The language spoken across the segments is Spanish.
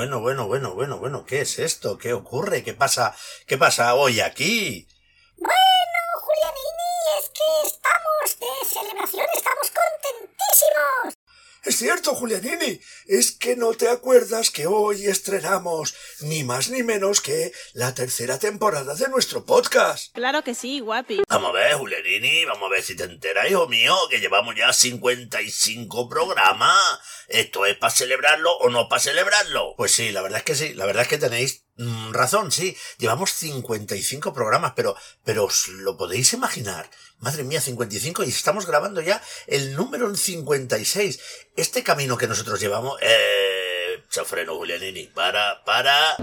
Bueno, bueno, bueno, bueno, bueno, ¿qué es esto? ¿Qué ocurre? ¿Qué pasa? ¿Qué pasa hoy aquí? Bueno, Julianini, es que estamos de celebración, estamos contentísimos. Es cierto, Julianini, es que no te acuerdas que hoy estrenamos ni más ni menos que la tercera temporada de nuestro podcast. Claro que sí, guapi. Vamos a ver, Julianini, vamos a ver si te enteras, hijo mío, que llevamos ya 55 programas. ¿Esto es para celebrarlo o no para celebrarlo? Pues sí, la verdad es que sí, la verdad es que tenéis razón, sí. Llevamos 55 programas, pero, pero os lo podéis imaginar. Madre mía, 55 y estamos grabando ya el número 56. Este camino que nosotros llevamos, eh, chafreno Julianini, para, para,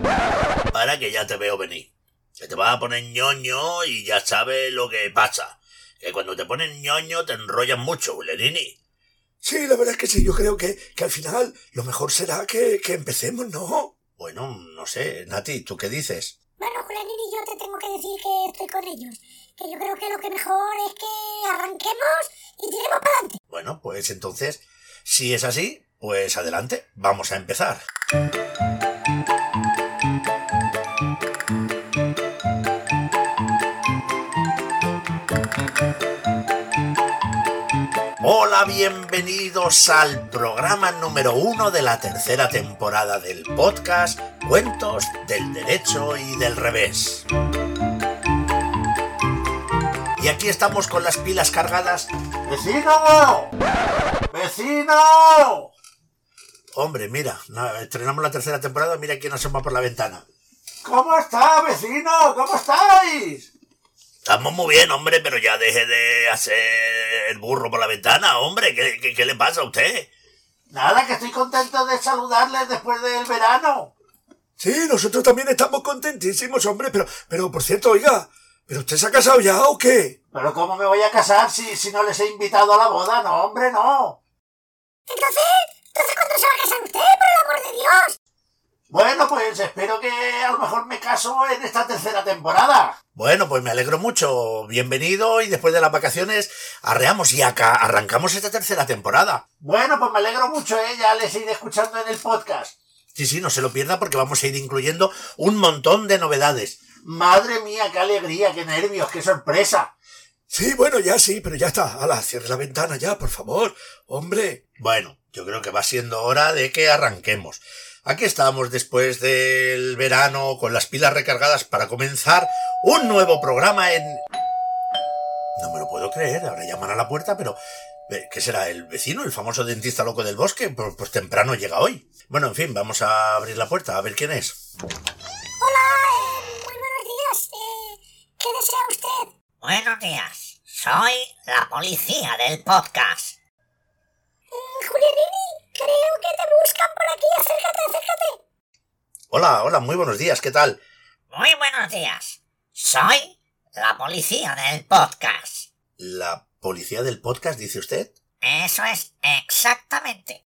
para que ya te veo venir. Que te vas a poner ñoño y ya sabes lo que pasa. Que cuando te ponen ñoño te enrollan mucho, Julianini. Sí, la verdad es que sí, yo creo que, que al final lo mejor será que, que empecemos, ¿no? Bueno, no sé, Nati, ¿tú qué dices? Bueno, Julianini, yo te tengo que decir que estoy con ellos. Que yo creo que lo que mejor es que arranquemos y tiremos para adelante. Bueno, pues entonces, si es así, pues adelante, vamos a empezar. Bienvenidos al programa número uno de la tercera temporada del podcast Cuentos del Derecho y del Revés. Y aquí estamos con las pilas cargadas. ¡Vecino! ¡Vecino! Hombre, mira, estrenamos la tercera temporada, mira quién asoma por la ventana. ¿Cómo está, vecino? ¿Cómo estáis? Estamos muy bien, hombre, pero ya deje de hacer el burro por la ventana, hombre. ¿Qué, qué, qué le pasa a usted? Nada, que estoy contento de saludarles después del verano. Sí, nosotros también estamos contentísimos, hombre, pero, pero por cierto, oiga, ¿pero usted se ha casado ya o qué? Pero ¿cómo me voy a casar si, si no les he invitado a la boda? No, hombre, no. Entonces, entonces ¿cuándo se va a casar usted, por el amor de Dios? Bueno, pues espero que a lo mejor me caso en esta tercera temporada. Bueno, pues me alegro mucho. Bienvenido y después de las vacaciones arreamos y acá arrancamos esta tercera temporada. Bueno, pues me alegro mucho, ¿eh? Ya les iré escuchando en el podcast. Sí, sí, no se lo pierda porque vamos a ir incluyendo un montón de novedades. Madre mía, qué alegría, qué nervios, qué sorpresa. Sí, bueno, ya sí, pero ya está. Hala, cierre la ventana ya, por favor. Hombre. Bueno, yo creo que va siendo hora de que arranquemos. Aquí estamos después del verano con las pilas recargadas para comenzar un nuevo programa en... No me lo puedo creer, ahora llaman a la puerta, pero... eh, ¿Qué será? ¿El vecino? ¿El famoso dentista loco del bosque? Pues, pues temprano llega hoy. Bueno, en fin, vamos a abrir la puerta, a ver quién es. Hola, eh, muy buenos días. Eh, ¿Qué desea usted? Buenos días. Soy la policía del podcast. Eh, Julianini, creo que te buscan por aquí. Acércate, acércate. Hola, hola, muy buenos días, ¿qué tal? Muy buenos días. Soy la policía del podcast. ¿La policía del podcast, dice usted? Eso es exactamente.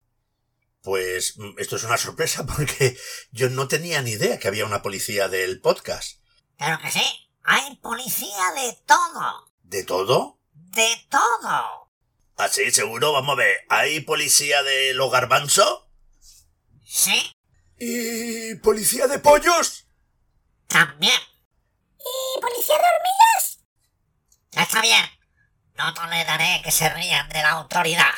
Pues mm, esto es una sorpresa porque yo no tenía ni idea que había una policía del podcast. Pero que sí, hay policía de todo. ¿De todo? De todo. ¿Ah, sí? ¿Seguro? Vamos a ver. ¿Hay policía de los garbanzos? Sí, ¿Y policía de pollos? también. ¿Y policía de hormigas? Ya está bien. No toleraré que se rían de la autoridad.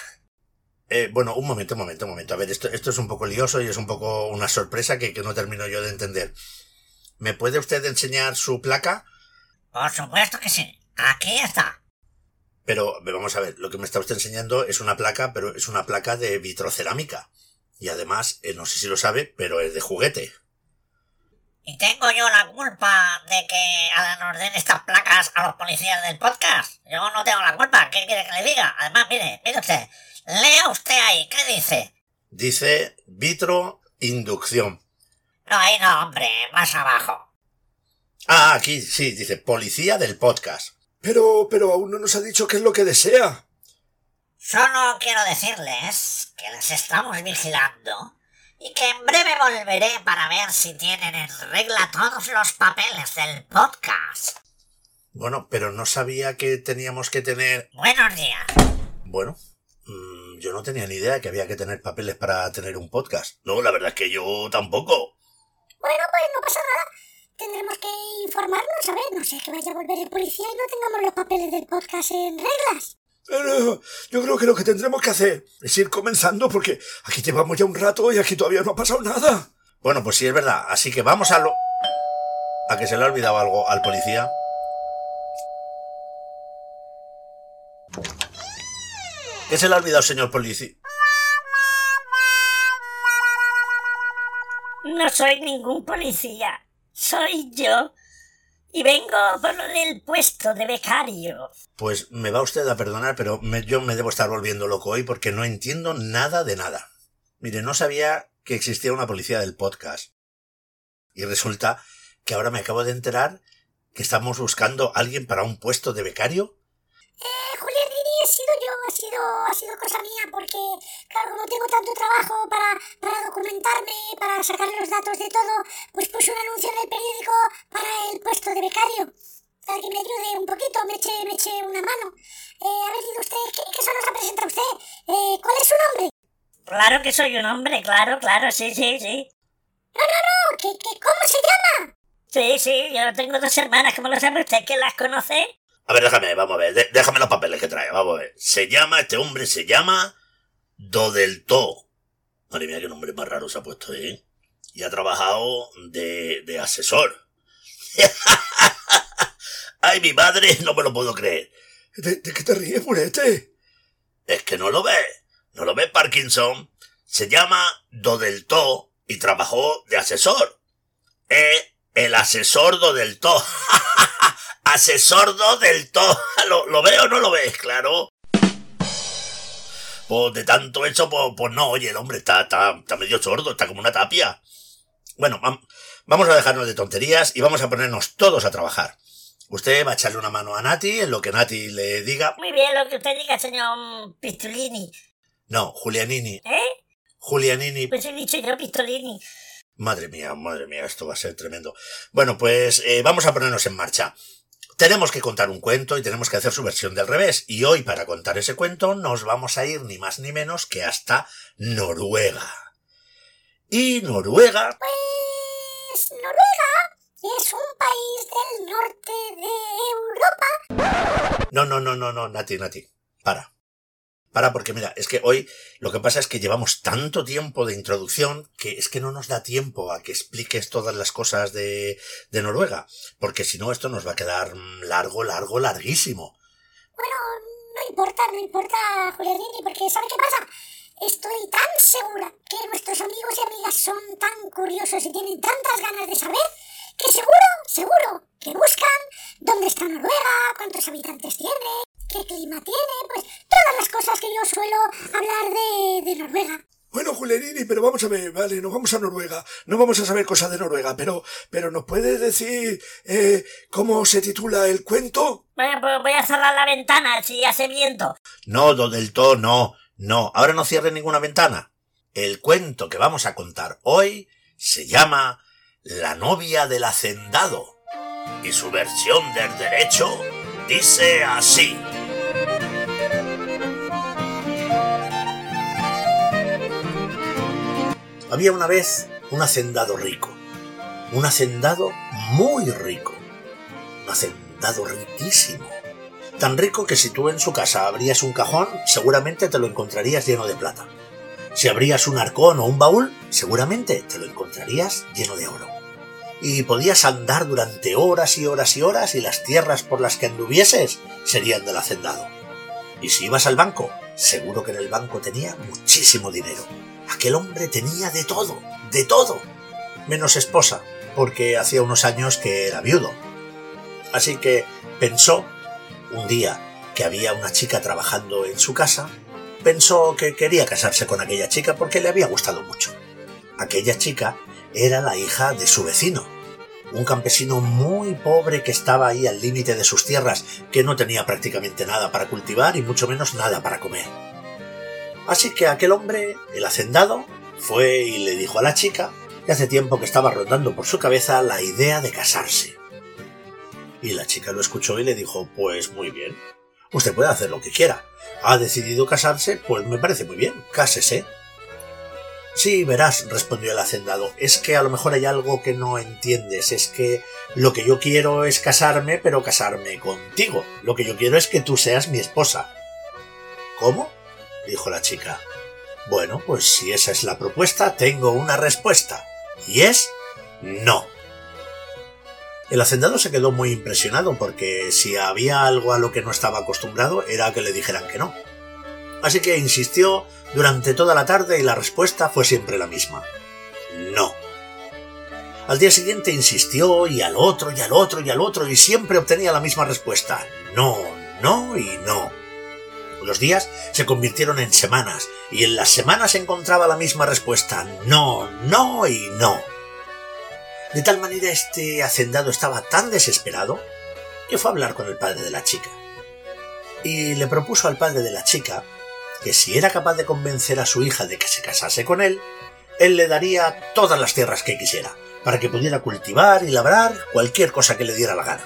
Eh, bueno, un momento, un momento, un momento. A ver, esto, esto es un poco lioso y es un poco una sorpresa que, que no termino yo de entender. ¿Me puede usted enseñar su placa? Por supuesto que sí. Aquí está. Pero vamos a ver, lo que me está usted enseñando es una placa, pero es una placa de vitrocerámica. Y además, eh, no sé si lo sabe, pero es de juguete. ¿Y tengo yo la culpa de que nos den estas placas a los policías del podcast? Yo no tengo la culpa. ¿Qué quiere que le diga? Además, mire, mire usted. Lea usted ahí. ¿Qué dice? Dice vitro inducción. No, ahí no, hombre. Más abajo. Ah, aquí sí, dice policía del podcast. Pero, pero aún no nos ha dicho qué es lo que desea. Solo quiero decirles que les estamos vigilando y que en breve volveré para ver si tienen en regla todos los papeles del podcast. Bueno, pero no sabía que teníamos que tener... Buenos días. Bueno, mm, yo no tenía ni idea de que había que tener papeles para tener un podcast. No, la verdad es que yo tampoco. Bueno, pues no pasa nada. Tendremos que informarnos, a ver, no sé, que vaya a volver el policía y no tengamos los papeles del podcast en reglas. Pero yo creo que lo que tendremos que hacer es ir comenzando porque aquí llevamos ya un rato y aquí todavía no ha pasado nada. Bueno, pues sí, es verdad. Así que vamos a lo... ¿A que se le ha olvidado algo al policía? ¿Qué se le ha olvidado, señor policía? No soy ningún policía. Soy yo. Y vengo por del puesto de becario. Pues me va usted a perdonar, pero yo me debo estar volviendo loco hoy porque no entiendo nada de nada. Mire, no sabía que existía una policía del podcast. Y resulta que ahora me acabo de enterar que estamos buscando a alguien para un puesto de becario. Sido, ha sido cosa mía, porque, claro, como tengo tanto trabajo para, para documentarme, para sacar los datos de todo, pues puse un anuncio en el periódico para el puesto de becario. Para que me ayude un poquito, me eche, me eche una mano. Eh, a ver, diga usted, ¿qué, qué se nos ha presentado usted? Eh, ¿Cuál es su nombre? Claro que soy un hombre, claro, claro, sí, sí, sí. No, no, no, ¿qué, qué, ¿cómo se llama? Sí, sí, yo tengo dos hermanas, ¿cómo lo sabe usted? ¿Quién las conoce? A ver, déjame, vamos a ver, de- déjame los papeles que trae, vamos a ver. Se llama, este hombre se llama Dodelto. Madre mía, qué nombre más raro se ha puesto, ¿eh? Y ha trabajado de, de asesor. Ay, mi madre, no me lo puedo creer. ¿De, de qué te ríes, Purete? Es que no lo ve. No lo ve Parkinson. Se llama Dodelto y trabajó de asesor. Eh, el asesor Dodelto. asesor Dodelto. ¿Lo, ¿Lo ve o no lo ves? Claro. Pues de tanto eso, pues, pues no, oye, el hombre está, está, está medio sordo, está como una tapia. Bueno, vam- vamos a dejarnos de tonterías y vamos a ponernos todos a trabajar. Usted va a echarle una mano a Nati en lo que Nati le diga. Muy bien lo que usted diga, señor Pistolini. No, Julianini. ¿Eh? Julianini. Pues he dicho yo Pistolini. Madre mía, madre mía, esto va a ser tremendo. Bueno, pues eh, vamos a ponernos en marcha. Tenemos que contar un cuento y tenemos que hacer su versión del revés. Y hoy, para contar ese cuento, nos vamos a ir ni más ni menos que hasta Noruega. Y Noruega, Pues Noruega es un país del norte de Europa. No, no, no, no, no, Nati, Nati. Para. Para, porque mira, es que hoy lo que pasa es que llevamos tanto tiempo de introducción que es que no nos da tiempo a que expliques todas las cosas de, de Noruega. Porque si no, esto nos va a quedar mm, largo, largo, larguísimo. Bueno, no importa, no importa, Julianini, porque ¿sabe qué pasa? Estoy tan segura que nuestros amigos y amigas son tan curiosos y tienen tantas ganas de saber que seguro, seguro que buscan dónde está Noruega, cuántos habitantes tiene, qué clima tiene, pues todas las cosas que yo suelo hablar de, de Noruega. Bueno, Julianini, pero vamos a ver, vale, nos vamos a Noruega. No vamos a saber cosas de Noruega, pero, pero ¿nos puedes decir eh, cómo se titula el cuento? Bueno, pues voy a cerrar la ventana si hace viento. No, do del todo, no, no. Ahora no cierre ninguna ventana. El cuento que vamos a contar hoy se llama La novia del hacendado. Y su versión del derecho dice así. Había una vez un hacendado rico. Un hacendado muy rico. Un hacendado riquísimo. Tan rico que si tú en su casa abrías un cajón, seguramente te lo encontrarías lleno de plata. Si abrías un arcón o un baúl, seguramente te lo encontrarías lleno de oro. Y podías andar durante horas y horas y horas y las tierras por las que anduvieses serían del hacendado. Y si ibas al banco, seguro que en el banco tenía muchísimo dinero. Aquel hombre tenía de todo, de todo. Menos esposa, porque hacía unos años que era viudo. Así que pensó un día que había una chica trabajando en su casa, pensó que quería casarse con aquella chica porque le había gustado mucho. Aquella chica era la hija de su vecino, un campesino muy pobre que estaba ahí al límite de sus tierras, que no tenía prácticamente nada para cultivar y mucho menos nada para comer. Así que aquel hombre, el hacendado, fue y le dijo a la chica que hace tiempo que estaba rondando por su cabeza la idea de casarse. Y la chica lo escuchó y le dijo, pues muy bien. Usted puede hacer lo que quiera. Ha decidido casarse, pues me parece muy bien, cásese. Sí, verás, respondió el hacendado, es que a lo mejor hay algo que no entiendes, es que lo que yo quiero es casarme, pero casarme contigo. Lo que yo quiero es que tú seas mi esposa. ¿Cómo? Dijo la chica. Bueno, pues si esa es la propuesta, tengo una respuesta. Y es no. El hacendado se quedó muy impresionado porque si había algo a lo que no estaba acostumbrado era que le dijeran que no. Así que insistió durante toda la tarde y la respuesta fue siempre la misma. No. Al día siguiente insistió y al otro y al otro y al otro y siempre obtenía la misma respuesta. No, no y no. Los días se convirtieron en semanas y en las semanas encontraba la misma respuesta. No, no y no. De tal manera este hacendado estaba tan desesperado que fue a hablar con el padre de la chica. Y le propuso al padre de la chica que si era capaz de convencer a su hija de que se casase con él, él le daría todas las tierras que quisiera, para que pudiera cultivar y labrar cualquier cosa que le diera la gana.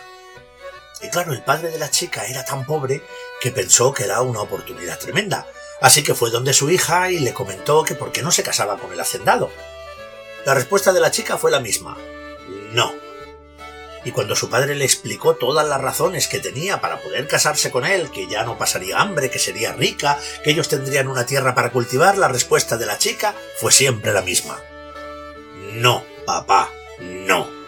Y claro, el padre de la chica era tan pobre que pensó que era una oportunidad tremenda, así que fue donde su hija y le comentó que por qué no se casaba con el hacendado. La respuesta de la chica fue la misma, no. Y cuando su padre le explicó todas las razones que tenía para poder casarse con él, que ya no pasaría hambre, que sería rica, que ellos tendrían una tierra para cultivar, la respuesta de la chica fue siempre la misma. No, papá, no.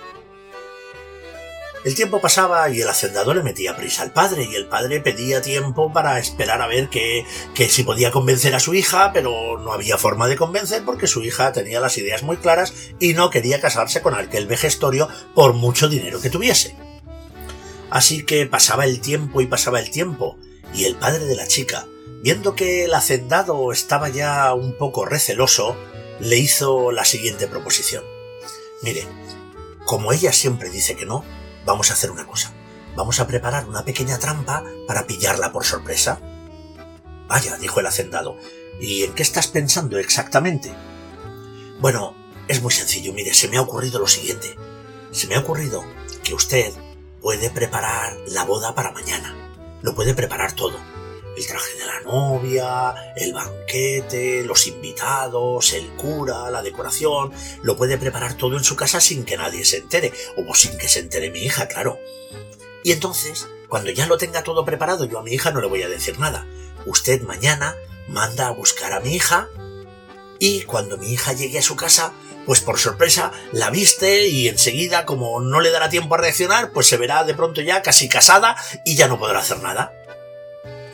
El tiempo pasaba y el hacendado le metía prisa al padre y el padre pedía tiempo para esperar a ver que, que si podía convencer a su hija, pero no había forma de convencer porque su hija tenía las ideas muy claras y no quería casarse con aquel vejestorio por mucho dinero que tuviese. Así que pasaba el tiempo y pasaba el tiempo y el padre de la chica, viendo que el hacendado estaba ya un poco receloso, le hizo la siguiente proposición. Mire, como ella siempre dice que no, Vamos a hacer una cosa. Vamos a preparar una pequeña trampa para pillarla por sorpresa. Vaya, dijo el hacendado. ¿Y en qué estás pensando exactamente? Bueno, es muy sencillo. Mire, se me ha ocurrido lo siguiente. Se me ha ocurrido que usted puede preparar la boda para mañana. Lo puede preparar todo el traje de la novia, el banquete, los invitados, el cura, la decoración, lo puede preparar todo en su casa sin que nadie se entere, o sin que se entere mi hija, claro. Y entonces, cuando ya lo tenga todo preparado, yo a mi hija no le voy a decir nada. Usted mañana manda a buscar a mi hija y cuando mi hija llegue a su casa, pues por sorpresa la viste y enseguida, como no le dará tiempo a reaccionar, pues se verá de pronto ya casi casada y ya no podrá hacer nada.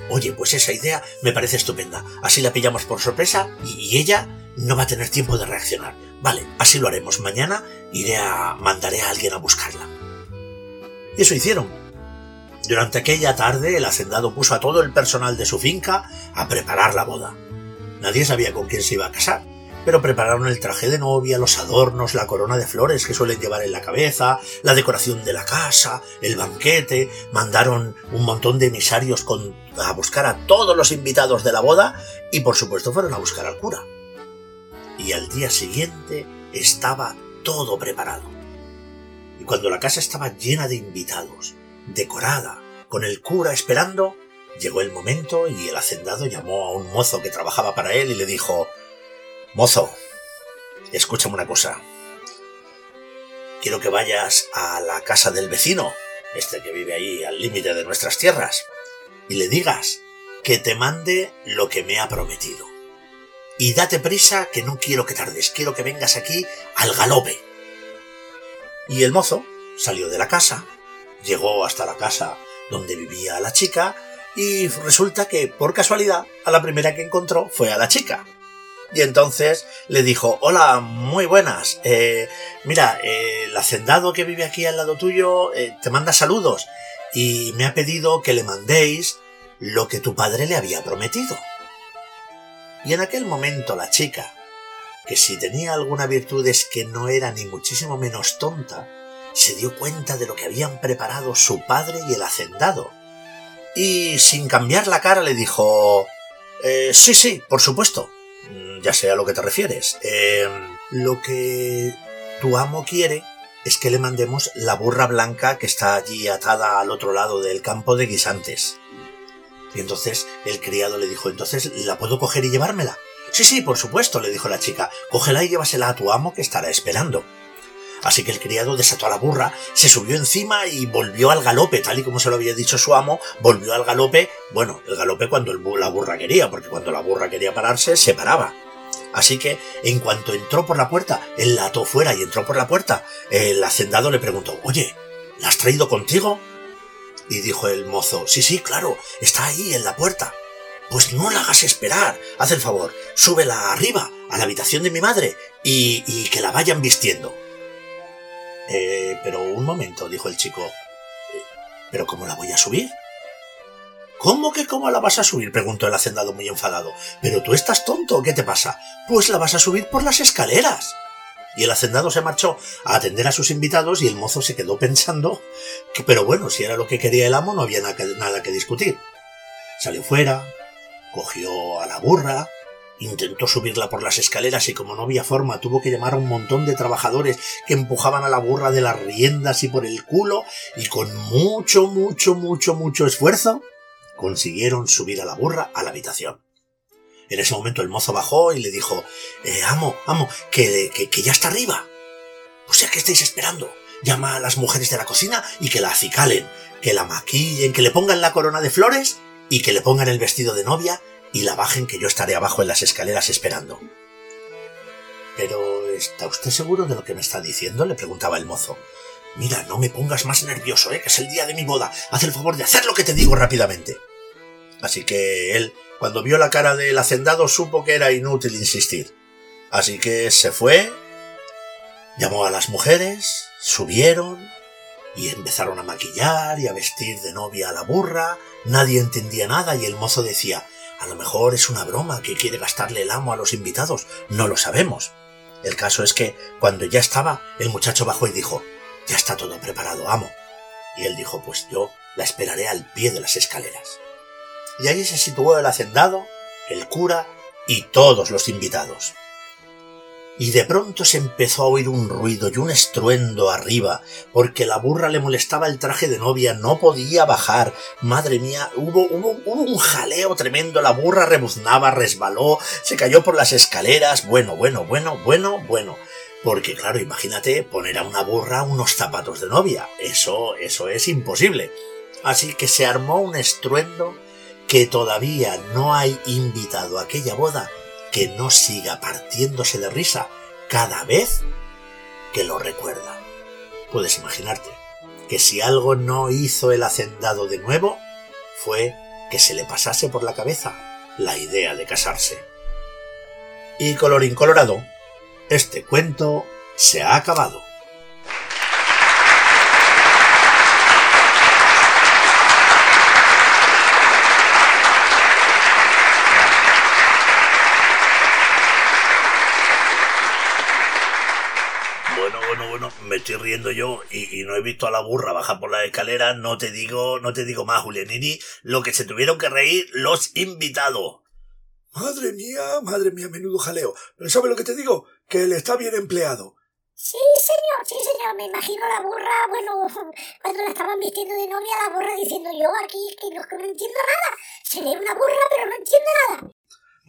Oye, pues esa idea me parece estupenda. Así la pillamos por sorpresa y, ella no va a tener tiempo de reaccionar. Vale, así lo haremos. Mañana iré a. mandaré a alguien a buscarla. Y eso hicieron. Durante aquella tarde el hacendado puso a todo el personal de su finca a preparar la boda. Nadie sabía con quién se iba a casar pero prepararon el traje de novia, los adornos, la corona de flores que suelen llevar en la cabeza, la decoración de la casa, el banquete, mandaron un montón de emisarios a buscar a todos los invitados de la boda y por supuesto fueron a buscar al cura. Y al día siguiente estaba todo preparado. Y cuando la casa estaba llena de invitados, decorada, con el cura esperando, llegó el momento y el hacendado llamó a un mozo que trabajaba para él y le dijo Mozo, escúchame una cosa. Quiero que vayas a la casa del vecino, este que vive ahí al límite de nuestras tierras, y le digas que te mande lo que me ha prometido. Y date prisa que no quiero que tardes, quiero que vengas aquí al galope. Y el mozo salió de la casa, llegó hasta la casa donde vivía la chica, y resulta que, por casualidad, a la primera que encontró fue a la chica. Y entonces le dijo, hola, muy buenas. Eh, mira, el hacendado que vive aquí al lado tuyo eh, te manda saludos y me ha pedido que le mandéis lo que tu padre le había prometido. Y en aquel momento la chica, que si tenía alguna virtud es que no era ni muchísimo menos tonta, se dio cuenta de lo que habían preparado su padre y el hacendado. Y sin cambiar la cara le dijo, eh, sí, sí, por supuesto, ya sé a lo que te refieres. Em, lo que tu amo quiere es que le mandemos la burra blanca que está allí atada al otro lado del campo de guisantes. Y entonces el criado le dijo, entonces, ¿la puedo coger y llevármela? Sí, sí, por supuesto, le dijo la chica, cógela y llévasela a tu amo que estará esperando. Así que el criado desató a la burra, se subió encima y volvió al galope, tal y como se lo había dicho su amo, volvió al galope, bueno, el galope cuando la burra quería, porque cuando la burra quería pararse, se paraba. Así que, en cuanto entró por la puerta, él la ató fuera y entró por la puerta, el hacendado le preguntó, oye, ¿la has traído contigo? Y dijo el mozo, sí, sí, claro, está ahí en la puerta. Pues no la hagas esperar, haz el favor, súbela arriba, a la habitación de mi madre, y, y que la vayan vistiendo. Eh, pero un momento, dijo el chico. Eh, ¿Pero cómo la voy a subir? ¿Cómo que cómo la vas a subir? preguntó el hacendado muy enfadado. ¿Pero tú estás tonto? ¿Qué te pasa? Pues la vas a subir por las escaleras. Y el hacendado se marchó a atender a sus invitados y el mozo se quedó pensando que, pero bueno, si era lo que quería el amo, no había nada que discutir. Salió fuera, cogió a la burra, intentó subirla por las escaleras y como no había forma tuvo que llamar a un montón de trabajadores que empujaban a la burra de las riendas y por el culo y con mucho, mucho, mucho, mucho esfuerzo consiguieron subir a la burra a la habitación. En ese momento el mozo bajó y le dijo, eh, amo, amo, que, ya está arriba. Pues ya que estáis esperando, llama a las mujeres de la cocina y que la acicalen, que la maquillen, que le pongan la corona de flores y que le pongan el vestido de novia y la bajen que yo estaré abajo en las escaleras esperando. Pero ¿está usted seguro de lo que me está diciendo? le preguntaba el mozo. Mira, no me pongas más nervioso, ¿eh? que es el día de mi boda. Haz el favor de hacer lo que te digo rápidamente. Así que él, cuando vio la cara del hacendado, supo que era inútil insistir. Así que se fue, llamó a las mujeres, subieron y empezaron a maquillar y a vestir de novia a la burra. Nadie entendía nada y el mozo decía a lo mejor es una broma que quiere gastarle el amo a los invitados, no lo sabemos. El caso es que, cuando ya estaba, el muchacho bajó y dijo, Ya está todo preparado, amo. Y él dijo, Pues yo la esperaré al pie de las escaleras. Y allí se situó el hacendado, el cura y todos los invitados y de pronto se empezó a oír un ruido y un estruendo arriba, porque la burra le molestaba el traje de novia, no podía bajar. Madre mía, hubo, hubo, un jaleo tremendo, la burra rebuznaba, resbaló, se cayó por las escaleras. Bueno, bueno, bueno, bueno, bueno. Porque claro, imagínate poner a una burra unos zapatos de novia. Eso, eso es imposible. Así que se armó un estruendo que todavía no hay invitado a aquella boda que no siga partiéndose de risa cada vez que lo recuerda. Puedes imaginarte que si algo no hizo el hacendado de nuevo, fue que se le pasase por la cabeza la idea de casarse. Y colorín colorado, este cuento se ha acabado. me estoy riendo yo y, no he visto a la burra bajar por la escalera, no te digo, no te digo más, Julianini, lo que se tuvieron que reír los invitados. Madre mía, madre mía, menudo jaleo. Pero ¿sabe lo que te digo? Que él está bien empleado. Sí, señor, sí, señor. Me imagino la burra, bueno, cuando la estaban vistiendo de novia, la burra diciendo yo aquí que no, que no entiendo nada. Seré una burra, pero no entiendo nada.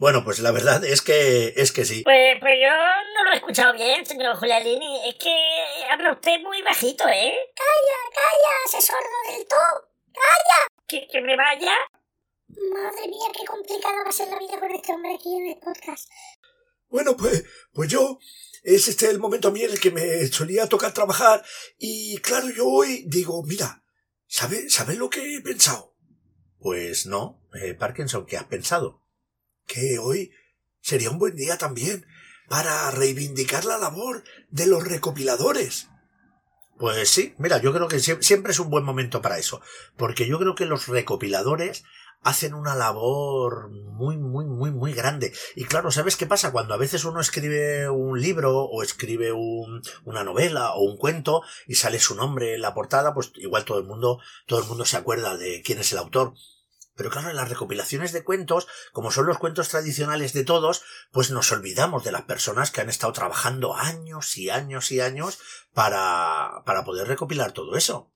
Bueno, pues la verdad es que es que sí. Pues, pues yo no lo he escuchado bien, señor Julialini. Es que habla usted muy bajito, ¿eh? Calla, calla, se sordo del todo. Calla. ¿Que, que me vaya? Madre mía, qué complicada va a ser la vida con este hombre aquí en el podcast. Bueno, pues, pues yo, es este el momento a mí en el que me solía tocar trabajar y claro, yo hoy digo, mira, ¿sabes sabe lo que he pensado? Pues no, eh, Parkinson, ¿qué has pensado? Que hoy sería un buen día también para reivindicar la labor de los recopiladores. Pues sí, mira, yo creo que siempre es un buen momento para eso, porque yo creo que los recopiladores hacen una labor muy, muy, muy, muy grande. Y claro, ¿sabes qué pasa? Cuando a veces uno escribe un libro o escribe una novela o un cuento y sale su nombre en la portada, pues igual todo el mundo, todo el mundo se acuerda de quién es el autor. Pero claro, en las recopilaciones de cuentos, como son los cuentos tradicionales de todos, pues nos olvidamos de las personas que han estado trabajando años y años y años para, para poder recopilar todo eso.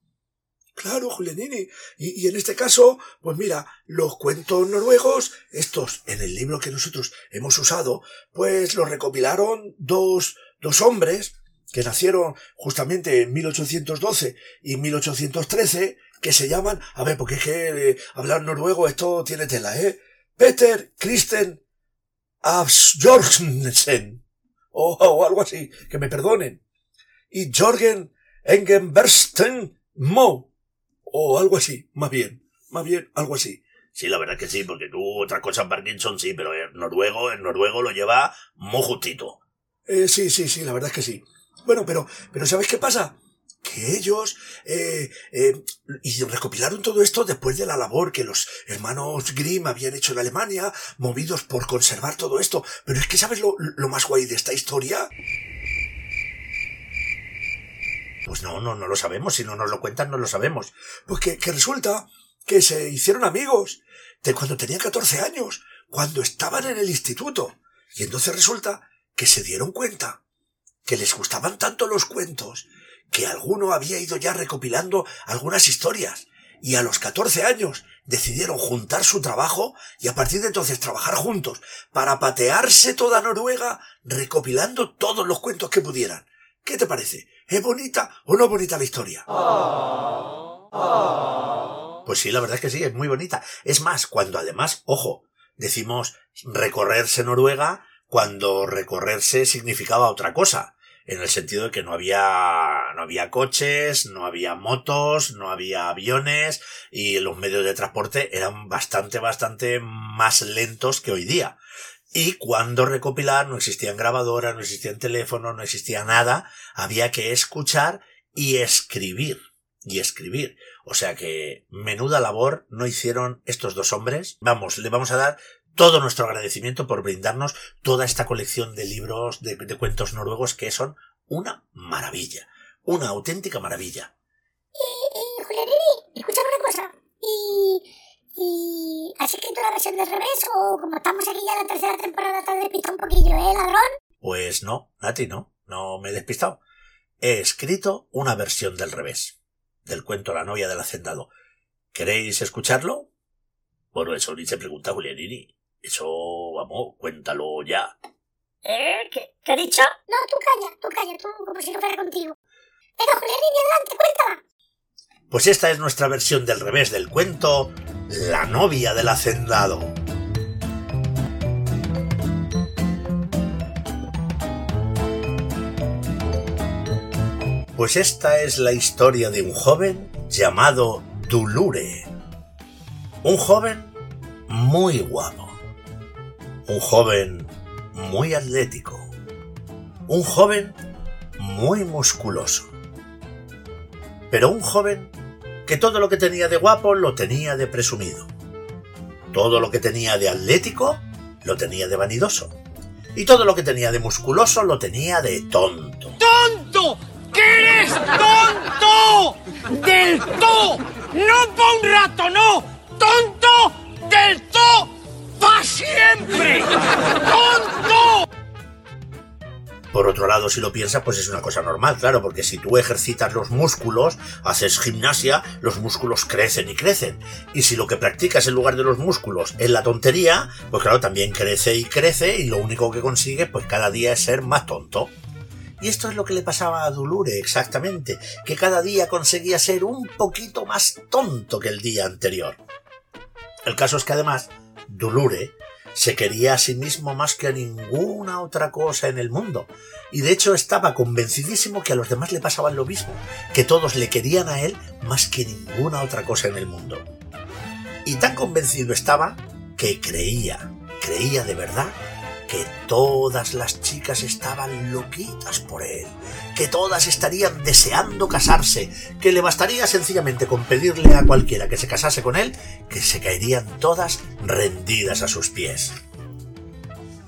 Claro, Julianini. Y, y en este caso, pues mira, los cuentos noruegos, estos en el libro que nosotros hemos usado, pues los recopilaron dos, dos hombres que nacieron justamente en 1812 y 1813, que se llaman, a ver, porque es que eh, hablar noruego esto tiene tela, ¿eh? Peter Kristen Absjorgensen, o, o algo así, que me perdonen, y Jorgen Engenbersten Mo, o algo así, más bien, más bien, algo así. Sí, la verdad que sí, porque tú otra cosa Parkinson sí, pero en noruego, en noruego lo lleva muy justito. Eh, sí, sí, sí, la verdad es que sí. Bueno, pero, pero ¿sabes qué pasa? Que ellos eh, eh, y recopilaron todo esto después de la labor que los hermanos Grimm habían hecho en Alemania, movidos por conservar todo esto. Pero es que ¿sabes lo, lo más guay de esta historia? Pues no, no, no lo sabemos. Si no nos lo cuentan, no lo sabemos. Pues que, que resulta que se hicieron amigos de cuando tenían 14 años, cuando estaban en el instituto. Y entonces resulta que se dieron cuenta que les gustaban tanto los cuentos que alguno había ido ya recopilando algunas historias y a los 14 años decidieron juntar su trabajo y a partir de entonces trabajar juntos para patearse toda Noruega recopilando todos los cuentos que pudieran. ¿Qué te parece? ¿Es bonita o no bonita la historia? Pues sí, la verdad es que sí, es muy bonita. Es más, cuando además, ojo, decimos recorrerse Noruega, cuando recorrerse significaba otra cosa, en el sentido de que no había, no había coches, no había motos, no había aviones y los medios de transporte eran bastante, bastante más lentos que hoy día. Y cuando recopilar no existían grabadoras, no existían teléfonos, no existía nada, había que escuchar y escribir. Y escribir. O sea que menuda labor no hicieron estos dos hombres. Vamos, le vamos a dar todo nuestro agradecimiento por brindarnos toda esta colección de libros de, de cuentos noruegos que son una maravilla. Una auténtica maravilla. Y, y Julianini, escúchame una cosa. Y, y ¿has escrito la versión del revés o como estamos aquí ya en la tercera temporada te has despistado un poquillo, eh, ladrón? Pues no, Nati, no, no me he despistado. He escrito una versión del revés, del cuento La novia del hacendado. ¿Queréis escucharlo? Bueno, eso ni se pregunta Julianini. Eso, vamos, cuéntalo ya. ¿Eh? ¿Qué, qué ha dicho? No, tú calla, tú calla, tú como si no fuera contigo. Venga, Julianini, adelante, cuéntala. Pues esta es nuestra versión del revés del cuento La novia del hacendado. Pues esta es la historia de un joven llamado Dulure. Un joven muy guapo. Un joven muy atlético. Un joven muy musculoso. Pero un joven que todo lo que tenía de guapo lo tenía de presumido. Todo lo que tenía de atlético lo tenía de vanidoso. Y todo lo que tenía de musculoso lo tenía de tonto. ¡Tonto! ¡Que eres tonto! ¡Del todo! ¡No pa' un rato, no! ¡Tonto! ¡Del todo! ¡Pa' siempre! ¡Tonto! Por otro lado, si lo piensas, pues es una cosa normal, claro, porque si tú ejercitas los músculos, haces gimnasia, los músculos crecen y crecen. Y si lo que practicas en lugar de los músculos es la tontería, pues claro, también crece y crece y lo único que consigue, pues cada día es ser más tonto. Y esto es lo que le pasaba a Dulure exactamente, que cada día conseguía ser un poquito más tonto que el día anterior. El caso es que además, Dulure se quería a sí mismo más que a ninguna otra cosa en el mundo, y de hecho estaba convencidísimo que a los demás le pasaban lo mismo, que todos le querían a él más que ninguna otra cosa en el mundo. Y tan convencido estaba que creía, creía de verdad, que todas las chicas estaban loquitas por él, que todas estarían deseando casarse, que le bastaría sencillamente con pedirle a cualquiera que se casase con él, que se caerían todas rendidas a sus pies.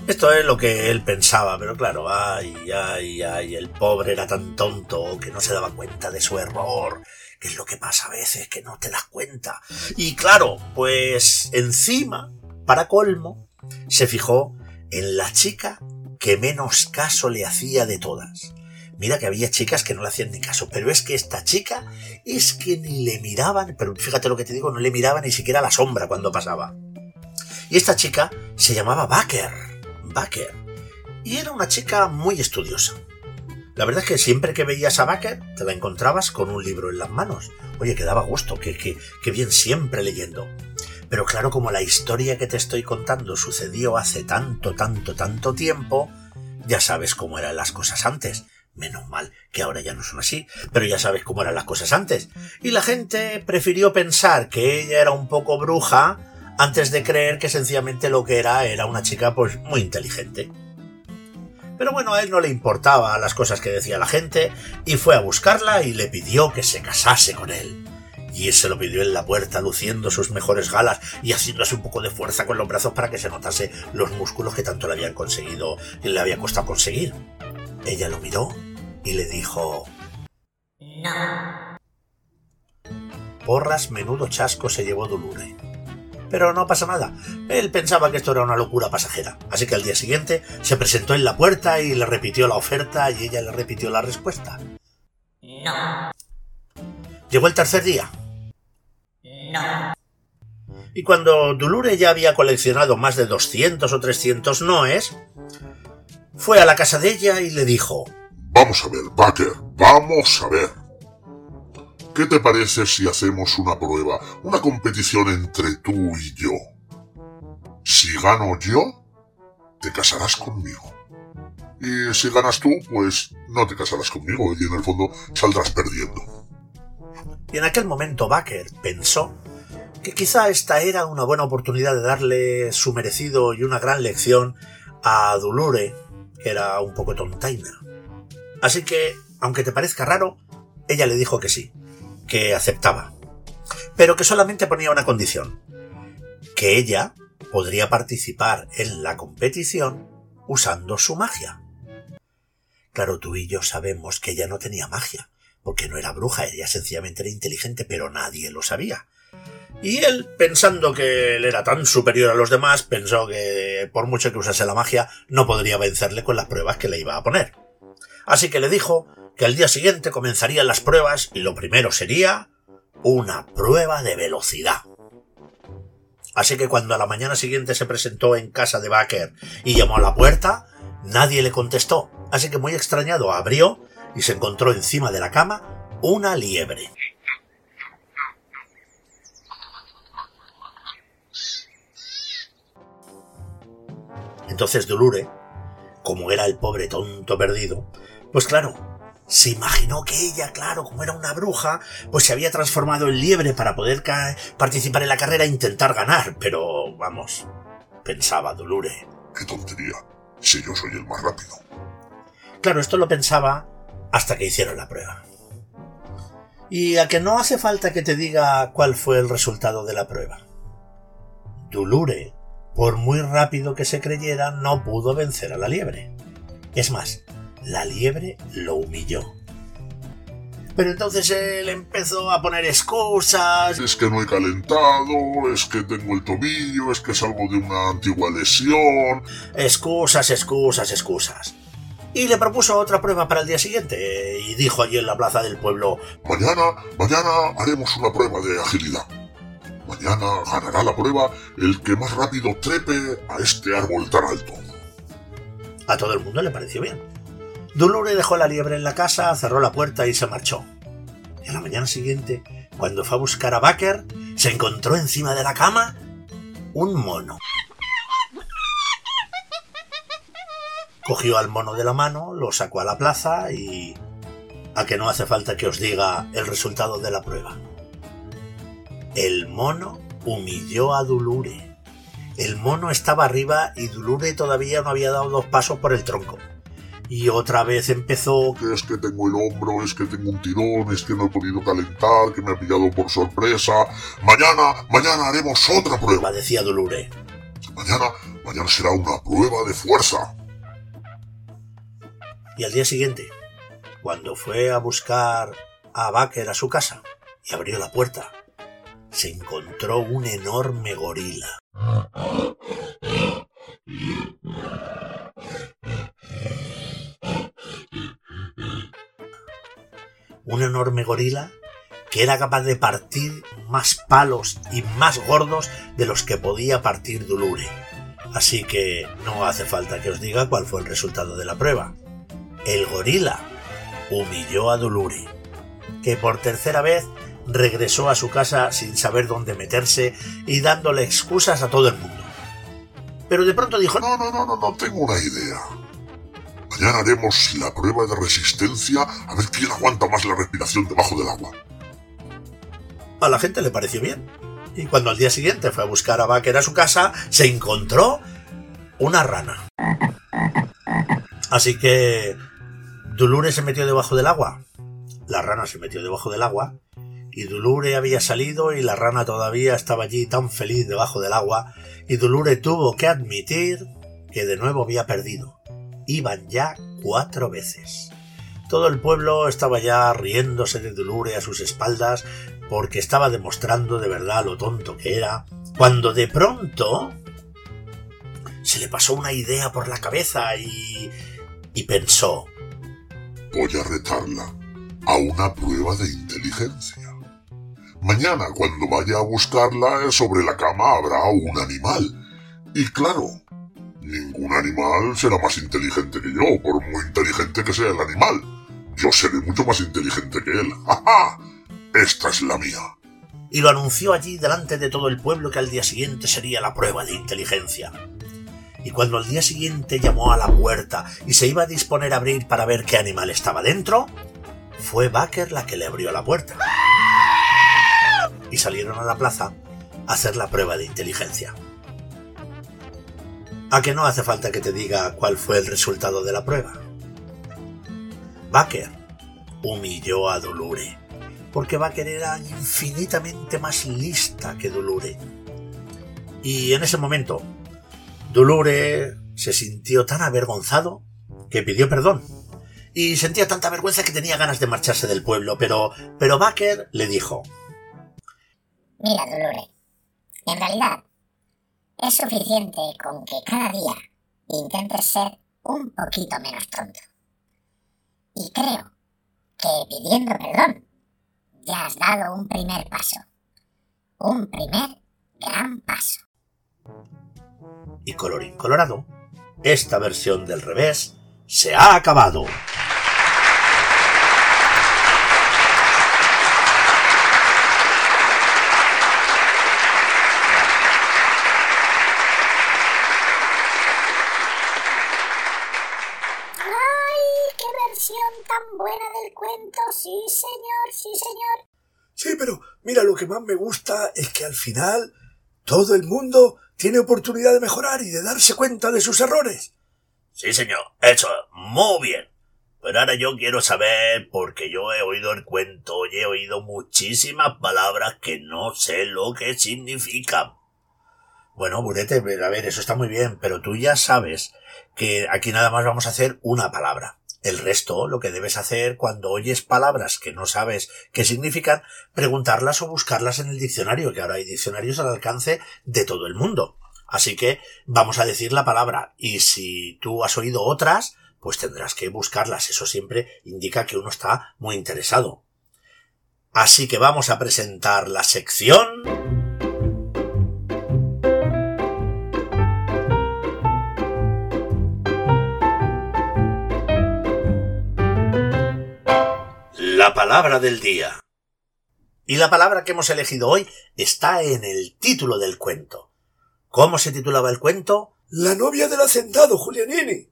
Esto es lo que él pensaba, pero claro, ay, ay, ay, el pobre era tan tonto que no se daba cuenta de su error, que es lo que pasa a veces, que no te das cuenta. Y claro, pues encima, para colmo, se fijó en la chica que menos caso le hacía de todas. Mira que había chicas que no le hacían ni caso, pero es que esta chica es que ni le miraban, pero fíjate lo que te digo, no le miraba ni siquiera la sombra cuando pasaba. Y esta chica se llamaba Baker. Baker. Y era una chica muy estudiosa. La verdad es que siempre que veías a Baker te la encontrabas con un libro en las manos. Oye, que daba gusto, que, que bien siempre leyendo. Pero claro, como la historia que te estoy contando sucedió hace tanto, tanto, tanto tiempo, ya sabes cómo eran las cosas antes. Menos mal que ahora ya no son así, pero ya sabes cómo eran las cosas antes. Y la gente prefirió pensar que ella era un poco bruja antes de creer que sencillamente lo que era era una chica pues muy inteligente. Pero bueno, a él no le importaba las cosas que decía la gente y fue a buscarla y le pidió que se casase con él. Y se lo pidió en la puerta, luciendo sus mejores galas y haciéndose un poco de fuerza con los brazos para que se notase los músculos que tanto le habían conseguido y le había costado conseguir. Ella lo miró y le dijo No. Porras, menudo chasco se llevó Dulure. Pero no pasa nada. Él pensaba que esto era una locura pasajera. Así que al día siguiente se presentó en la puerta y le repitió la oferta y ella le repitió la respuesta. No. Llegó el tercer día. No. Y cuando Dulure ya había coleccionado más de 200 o 300 noes, fue a la casa de ella y le dijo, Vamos a ver, Baker, vamos a ver. ¿Qué te parece si hacemos una prueba, una competición entre tú y yo? Si gano yo, te casarás conmigo. Y si ganas tú, pues no te casarás conmigo y en el fondo saldrás perdiendo. Y en aquel momento Baker pensó que quizá esta era una buena oportunidad de darle su merecido y una gran lección a Dulure, que era un poco tontaina. Así que, aunque te parezca raro, ella le dijo que sí, que aceptaba, pero que solamente ponía una condición, que ella podría participar en la competición usando su magia. Claro, tú y yo sabemos que ella no tenía magia, porque no era bruja, ella sencillamente era inteligente, pero nadie lo sabía. Y él, pensando que él era tan superior a los demás, pensó que por mucho que usase la magia, no podría vencerle con las pruebas que le iba a poner. Así que le dijo que al día siguiente comenzarían las pruebas y lo primero sería una prueba de velocidad. Así que cuando a la mañana siguiente se presentó en casa de Baker y llamó a la puerta, nadie le contestó, así que muy extrañado abrió y se encontró encima de la cama una liebre. Entonces Dulure, como era el pobre tonto perdido, pues claro, se imaginó que ella, claro, como era una bruja, pues se había transformado en liebre para poder participar en la carrera e intentar ganar. Pero, vamos, pensaba Dulure. ¡Qué tontería! Si yo soy el más rápido. Claro, esto lo pensaba hasta que hicieron la prueba. Y a que no hace falta que te diga cuál fue el resultado de la prueba. Dulure, por muy rápido que se creyera, no pudo vencer a la liebre. Es más, la liebre lo humilló. Pero entonces él empezó a poner excusas. Es que no he calentado, es que tengo el tobillo, es que salgo de una antigua lesión. Excusas, excusas, excusas. Y le propuso otra prueba para el día siguiente y dijo allí en la plaza del pueblo Mañana, mañana haremos una prueba de agilidad. Mañana ganará la prueba el que más rápido trepe a este árbol tan alto. A todo el mundo le pareció bien. Dulure dejó la liebre en la casa, cerró la puerta y se marchó. Y a la mañana siguiente, cuando fue a buscar a Baker, se encontró encima de la cama un mono. Cogió al mono de la mano, lo sacó a la plaza y... a que no hace falta que os diga el resultado de la prueba. El mono humilló a Dulure. El mono estaba arriba y Dulure todavía no había dado dos pasos por el tronco. Y otra vez empezó... Que es que tengo el hombro, es que tengo un tirón, es que no he podido calentar, que me ha pillado por sorpresa. Mañana, mañana haremos otra prueba. decía Dulure. Mañana, mañana será una prueba de fuerza. Y al día siguiente, cuando fue a buscar a Baker a su casa y abrió la puerta, se encontró un enorme gorila. un enorme gorila que era capaz de partir más palos y más gordos de los que podía partir Dulure. Así que no hace falta que os diga cuál fue el resultado de la prueba. El gorila humilló a Dulure, que por tercera vez regresó a su casa sin saber dónde meterse y dándole excusas a todo el mundo. Pero de pronto dijo, No, no, no, no, no, tengo una idea. Mañana haremos la prueba de resistencia a ver quién aguanta más la respiración debajo del agua. A la gente le pareció bien. Y cuando al día siguiente fue a buscar a Baker a su casa, se encontró una rana. Así que Dulure se metió debajo del agua. La rana se metió debajo del agua y Dulure había salido y la rana todavía estaba allí tan feliz debajo del agua y Dulure tuvo que admitir que de nuevo había perdido. Iban ya cuatro veces. Todo el pueblo estaba ya riéndose de Dulure a sus espaldas porque estaba demostrando de verdad lo tonto que era, cuando de pronto se le pasó una idea por la cabeza y... y pensó, Voy a retarla a una prueba de inteligencia. Mañana, cuando vaya a buscarla, sobre la cama habrá un animal. Y claro, ningún animal será más inteligente que yo, por muy inteligente que sea el animal. Yo seré mucho más inteligente que él. ¡Ja, ja! Esta es la mía. y lo anunció allí delante de todo el pueblo que al día siguiente sería la prueba de inteligencia. Y cuando al día siguiente llamó a la puerta y se iba a disponer a abrir para ver qué animal estaba dentro, fue Baker la que le abrió la puerta. Y salieron a la plaza a hacer la prueba de inteligencia. ¿A que no hace falta que te diga cuál fue el resultado de la prueba? Baker humilló a Dulure porque Baker era infinitamente más lista que Dulure. Y en ese momento, Dulure se sintió tan avergonzado que pidió perdón. Y sentía tanta vergüenza que tenía ganas de marcharse del pueblo, pero, pero Baker le dijo, Mira, Dolore, en realidad es suficiente con que cada día intentes ser un poquito menos tonto. Y creo que pidiendo perdón ya has dado un primer paso. Un primer gran paso. Y colorín colorado, esta versión del revés se ha acabado. ¡Ay, qué versión tan buena del cuento! Sí, señor, sí, señor. Sí, pero mira, lo que más me gusta es que al final todo el mundo tiene oportunidad de mejorar y de darse cuenta de sus errores. Sí, señor, eso, muy bien. Pero ahora yo quiero saber, porque yo he oído el cuento y he oído muchísimas palabras que no sé lo que significan. Bueno, Burete, a ver, eso está muy bien, pero tú ya sabes que aquí nada más vamos a hacer una palabra. El resto, lo que debes hacer cuando oyes palabras que no sabes qué significan, preguntarlas o buscarlas en el diccionario, que ahora hay diccionarios al alcance de todo el mundo. Así que vamos a decir la palabra y si tú has oído otras, pues tendrás que buscarlas. Eso siempre indica que uno está muy interesado. Así que vamos a presentar la sección... palabra del día. Y la palabra que hemos elegido hoy está en el título del cuento. ¿Cómo se titulaba el cuento? La novia del hacendado, Julianini.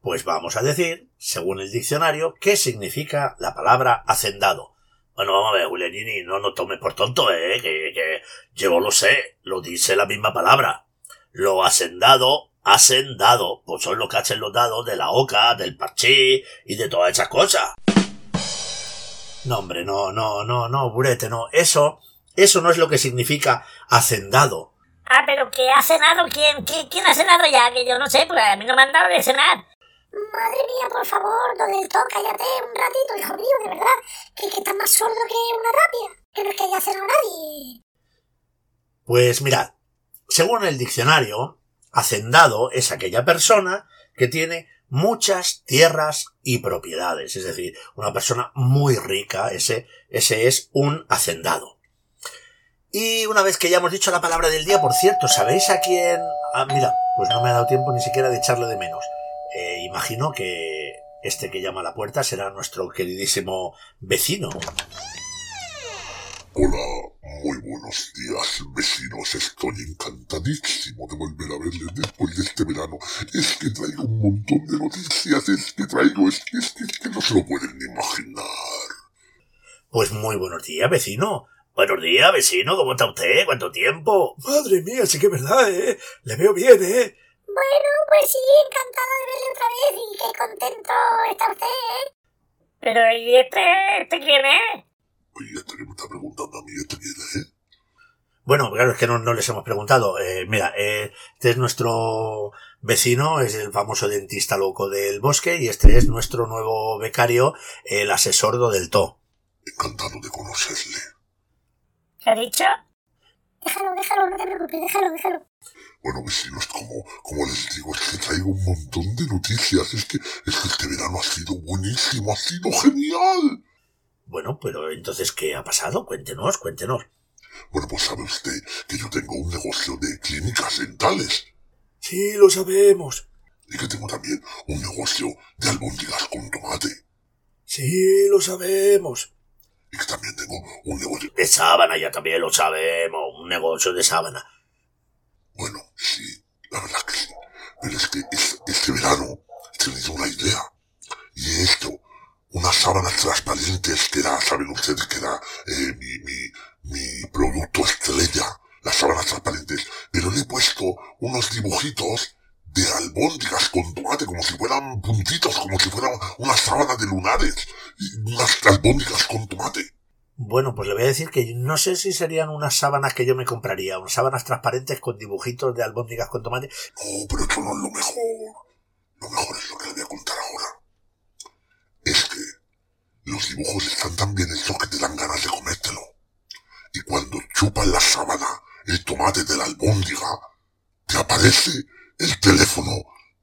Pues vamos a decir, según el diccionario, qué significa la palabra hacendado. Bueno, vamos a ver, Julianini, no nos tomes por tonto, eh, que, que yo lo sé, lo dice la misma palabra. Lo hacendado, hacendado, pues son los que hacen los dados de la oca, del parchí y de todas esas cosas. No, hombre, no, no, no, no, burete, no. Eso, eso no es lo que significa hacendado. Ah, pero ¿qué ha cenado? ¿Quién, quién, quién ha cenado ya? Que yo no sé, pues a mí no me han dado de cenar. Madre mía, por favor, don del todo, cállate un ratito, hijo mío, de verdad. Que, que estás más sordo que una rapia. Que no es que haya cenado nadie. Pues mirad, según el diccionario, hacendado es aquella persona que tiene muchas tierras y propiedades, es decir, una persona muy rica, ese, ese es un hacendado. Y una vez que ya hemos dicho la palabra del día, por cierto, ¿sabéis a quién? Ah, mira, pues no me ha dado tiempo ni siquiera de echarle de menos. Eh, imagino que este que llama a la puerta será nuestro queridísimo vecino. Hola, muy buenos días, vecinos. Estoy encantadísimo de volver a verles después de este verano. Es que traigo un montón de noticias, es que traigo, es que, es que, es que no se lo pueden ni imaginar. Pues muy buenos días, vecino. Buenos días, vecino. ¿Cómo está usted? ¿Cuánto tiempo? Madre mía, sí que es verdad, ¿eh? Le veo bien, ¿eh? Bueno, pues sí, encantada de verle otra vez y qué contento está usted, ¿eh? Pero, ¿y este, este quién es? Oye, este que me está preguntando a mí, este quién es, Bueno, claro, es que no, no les hemos preguntado. Eh, mira, eh, este es nuestro vecino, es el famoso dentista loco del bosque, y este es nuestro nuevo becario, el asesordo del TO. Encantado de conocerle. ¿Qué ha dicho? Déjalo, déjalo, no te preocupes, déjalo, déjalo. Bueno, vecinos, como, como les digo, es que traigo un montón de noticias. Es que, es que este verano ha sido buenísimo, ha sido genial. Bueno, pero entonces, ¿qué ha pasado? Cuéntenos, cuéntenos. Bueno, pues sabe usted que yo tengo un negocio de clínicas dentales Sí, lo sabemos. y que tengo también un negocio de albóndigas con tomate Sí, lo sabemos. y que también tengo un negocio... De sábana, ya también lo sabemos. Un negocio de sábana. Bueno, sí, la verdad que sí. Pero es que es- este verano he tenido una idea y hecho unas sábanas transparentes que era, saben ustedes que era eh, mi, mi, mi producto estrella, las sábanas transparentes, pero le he puesto unos dibujitos de albóndigas con tomate, como si fueran puntitos, como si fueran una sábana de lunares, y unas albóndigas con tomate. Bueno, pues le voy a decir que no sé si serían unas sábanas que yo me compraría, unas sábanas transparentes con dibujitos de albóndigas con tomate. No, pero eso no es lo mejor. Lo mejor es lo que le voy a contar ahora. Los dibujos están tan bien hechos que te dan ganas de comértelo. Y cuando chupas la sábana, el tomate de la albóndiga, te aparece el teléfono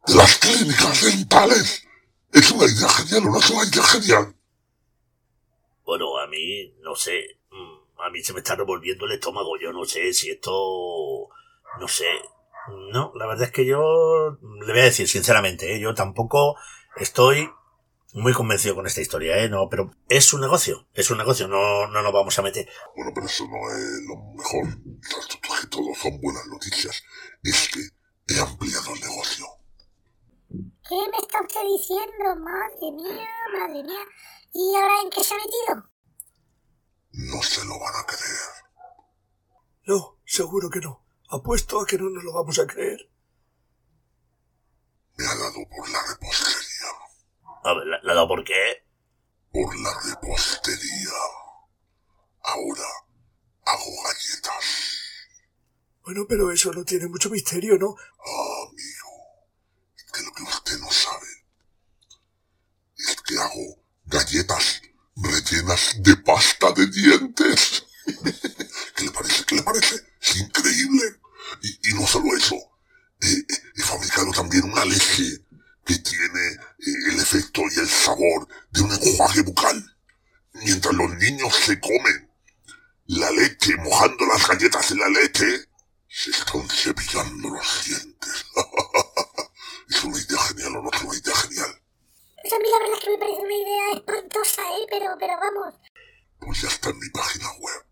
de las clínicas dentales. Es una idea genial, ¿o no es una idea genial? Bueno, a mí, no sé, mm, a mí se me está revolviendo el estómago. Yo no sé si esto, no sé. No, la verdad es que yo, le voy a decir sinceramente, ¿eh? yo tampoco estoy muy convencido con esta historia, ¿eh? No, pero es un negocio, es un negocio, no, no nos vamos a meter. Bueno, pero eso no es lo mejor. Esto que todo son buenas noticias. Es que he ampliado el negocio. ¿Qué me está usted diciendo? Madre mía, madre mía. ¿Y ahora en qué se ha metido? No se lo van a creer. No, seguro que no. Apuesto a que no nos lo vamos a creer. Me ha dado por la repostería. A ver, ¿la, la dado por qué? Por la repostería. Ahora hago galletas. Bueno, pero eso no tiene mucho misterio, ¿no? Ah, amigo. Es que lo que usted no sabe es que hago galletas rellenas de pasta de dientes. ¿Qué le parece? ¿Qué le parece? Es increíble. Y, y no solo eso. He, he- he fabricado también una leche que tiene eh, el efecto y el sabor de un enjuague bucal. Mientras los niños se comen la leche, mojando las galletas en la leche, se están cepillando los dientes. es una idea genial o no es una idea genial. Pues a mí la verdad es que me parece una idea espantosa, ¿eh? Pero, pero vamos. Pues ya está en mi página web.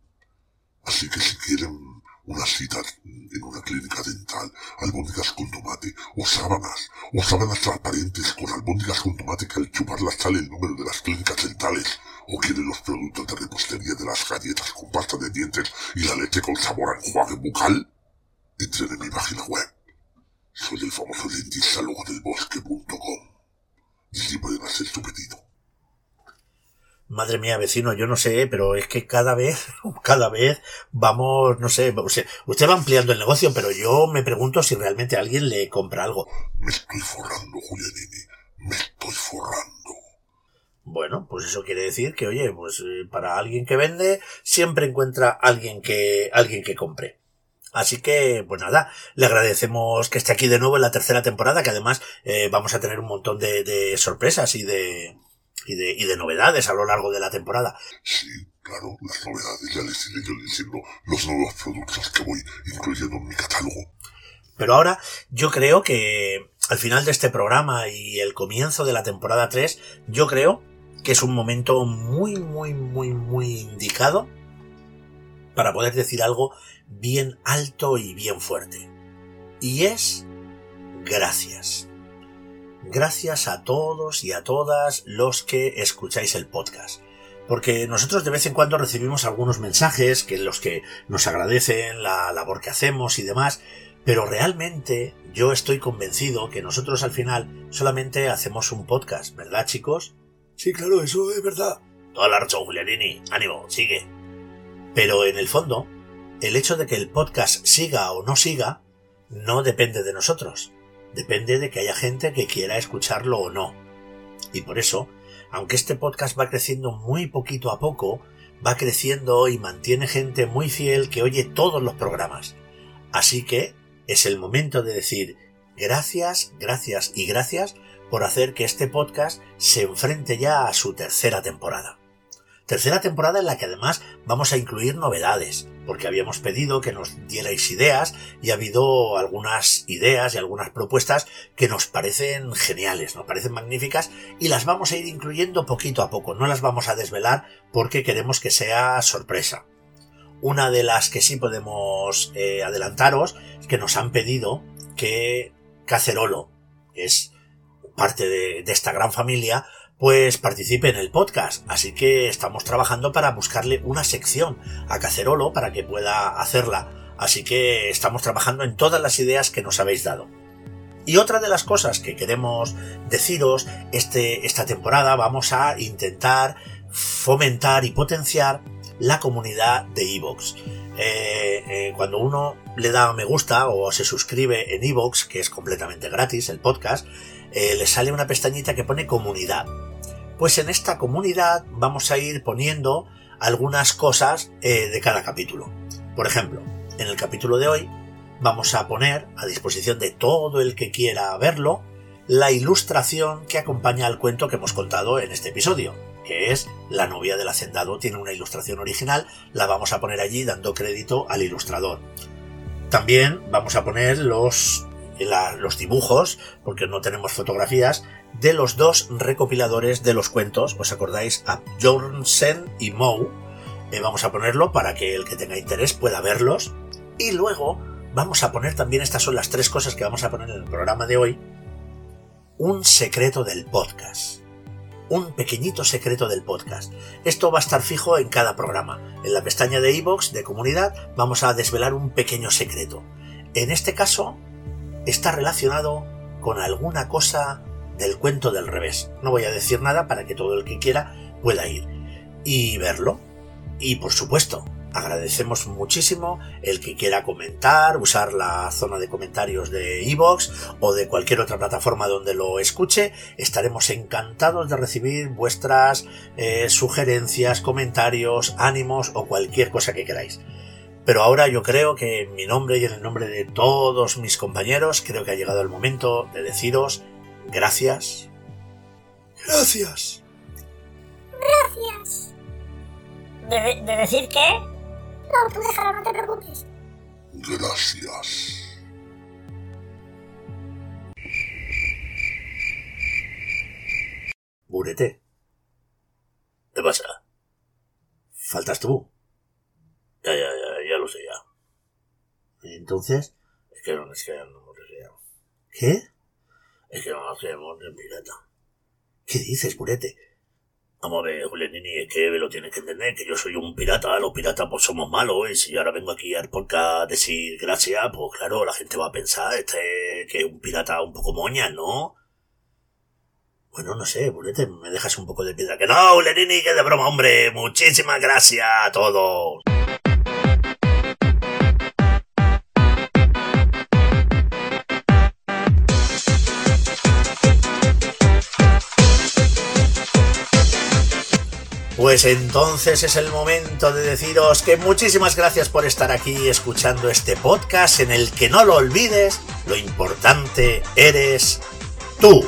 Así que si quieren una cita en una clínica dental, albóndigas con tomate, o sábanas, o sábanas transparentes con albóndigas con tomate que al chuparlas sale el número de las clínicas dentales, o quieren los productos de repostería de las galletas con pasta de dientes y la leche con sabor a enjuague bucal, entren en mi página web. Soy el famoso dentista logo del bosque.com. Y allí pueden hacer su pedido. Madre mía, vecino, yo no sé, pero es que cada vez, cada vez vamos, no sé, usted va ampliando el negocio, pero yo me pregunto si realmente alguien le compra algo. Me estoy forrando, Julianini. Me estoy forrando. Bueno, pues eso quiere decir que, oye, pues eh, para alguien que vende siempre encuentra alguien que alguien que compre. Así que, pues nada, le agradecemos que esté aquí de nuevo en la tercera temporada, que además eh, vamos a tener un montón de, de sorpresas y de, y de, y de novedades a lo largo de la temporada. Sí, claro, las novedades, ya les iré yo diciendo los nuevos productos que voy incluyendo en mi catálogo. Pero ahora yo creo que al final de este programa y el comienzo de la temporada 3, yo creo que es un momento muy, muy, muy, muy indicado para poder decir algo bien alto y bien fuerte. Y es gracias. Gracias a todos y a todas los que escucháis el podcast. Porque nosotros de vez en cuando recibimos algunos mensajes que los que nos agradecen la labor que hacemos y demás, pero realmente yo estoy convencido que nosotros al final solamente hacemos un podcast, ¿verdad chicos? Sí, claro, eso es verdad. Toda la razón, Julianini. Ánimo, sigue. Pero en el fondo, el hecho de que el podcast siga o no siga no depende de nosotros. Depende de que haya gente que quiera escucharlo o no. Y por eso, aunque este podcast va creciendo muy poquito a poco, va creciendo y mantiene gente muy fiel que oye todos los programas. Así que es el momento de decir gracias, gracias y gracias por hacer que este podcast se enfrente ya a su tercera temporada. Tercera temporada en la que además vamos a incluir novedades, porque habíamos pedido que nos dierais ideas y ha habido algunas ideas y algunas propuestas que nos parecen geniales, nos parecen magníficas y las vamos a ir incluyendo poquito a poco, no las vamos a desvelar porque queremos que sea sorpresa. Una de las que sí podemos eh, adelantaros es que nos han pedido que Cacerolo, que es parte de, de esta gran familia, pues participe en el podcast. Así que estamos trabajando para buscarle una sección a Cacerolo para que pueda hacerla. Así que estamos trabajando en todas las ideas que nos habéis dado. Y otra de las cosas que queremos deciros este, esta temporada vamos a intentar fomentar y potenciar la comunidad de Evox. Eh, eh, cuando uno le da me gusta o se suscribe en Evox, que es completamente gratis el podcast, eh, le sale una pestañita que pone comunidad. Pues en esta comunidad vamos a ir poniendo algunas cosas eh, de cada capítulo. Por ejemplo, en el capítulo de hoy vamos a poner a disposición de todo el que quiera verlo la ilustración que acompaña al cuento que hemos contado en este episodio, que es La novia del hacendado tiene una ilustración original, la vamos a poner allí dando crédito al ilustrador. También vamos a poner los, los dibujos, porque no tenemos fotografías, de los dos recopiladores de los cuentos, ¿os acordáis? A Jornsen y Moe. Eh, vamos a ponerlo para que el que tenga interés pueda verlos. Y luego vamos a poner también, estas son las tres cosas que vamos a poner en el programa de hoy, un secreto del podcast. Un pequeñito secreto del podcast. Esto va a estar fijo en cada programa. En la pestaña de iVoox de comunidad vamos a desvelar un pequeño secreto. En este caso está relacionado con alguna cosa del cuento del revés. No voy a decir nada para que todo el que quiera pueda ir y verlo. Y por supuesto, agradecemos muchísimo el que quiera comentar, usar la zona de comentarios de iVoox o de cualquier otra plataforma donde lo escuche. Estaremos encantados de recibir vuestras eh, sugerencias, comentarios, ánimos o cualquier cosa que queráis. Pero ahora yo creo que en mi nombre y en el nombre de todos mis compañeros, creo que ha llegado el momento de deciros gracias. Gracias. Gracias. ¿De, de decir qué? No, tú déjalo, no te preocupes. Gracias. Burete. ¿Qué pasa? Faltas tú. Ya, ya, ya, ya lo sé ya. ¿Y entonces? Es que no, es que no hemos deseado. ¿Qué? Es que no queremos de pirata. ¿Qué dices, Burete? Vamos a ver, Julianini, es que lo tienes que entender, que yo soy un pirata, los piratas pues somos malos, y si ahora vengo aquí al podcast a decir gracias, pues claro, la gente va a pensar este que es un pirata un poco moña, ¿no? Bueno, no sé, Burete, me dejas un poco de piedra. Que no, Julianini, que de broma, hombre. Muchísimas gracias a todos. Pues entonces es el momento de deciros que muchísimas gracias por estar aquí escuchando este podcast en el que no lo olvides, lo importante eres tú.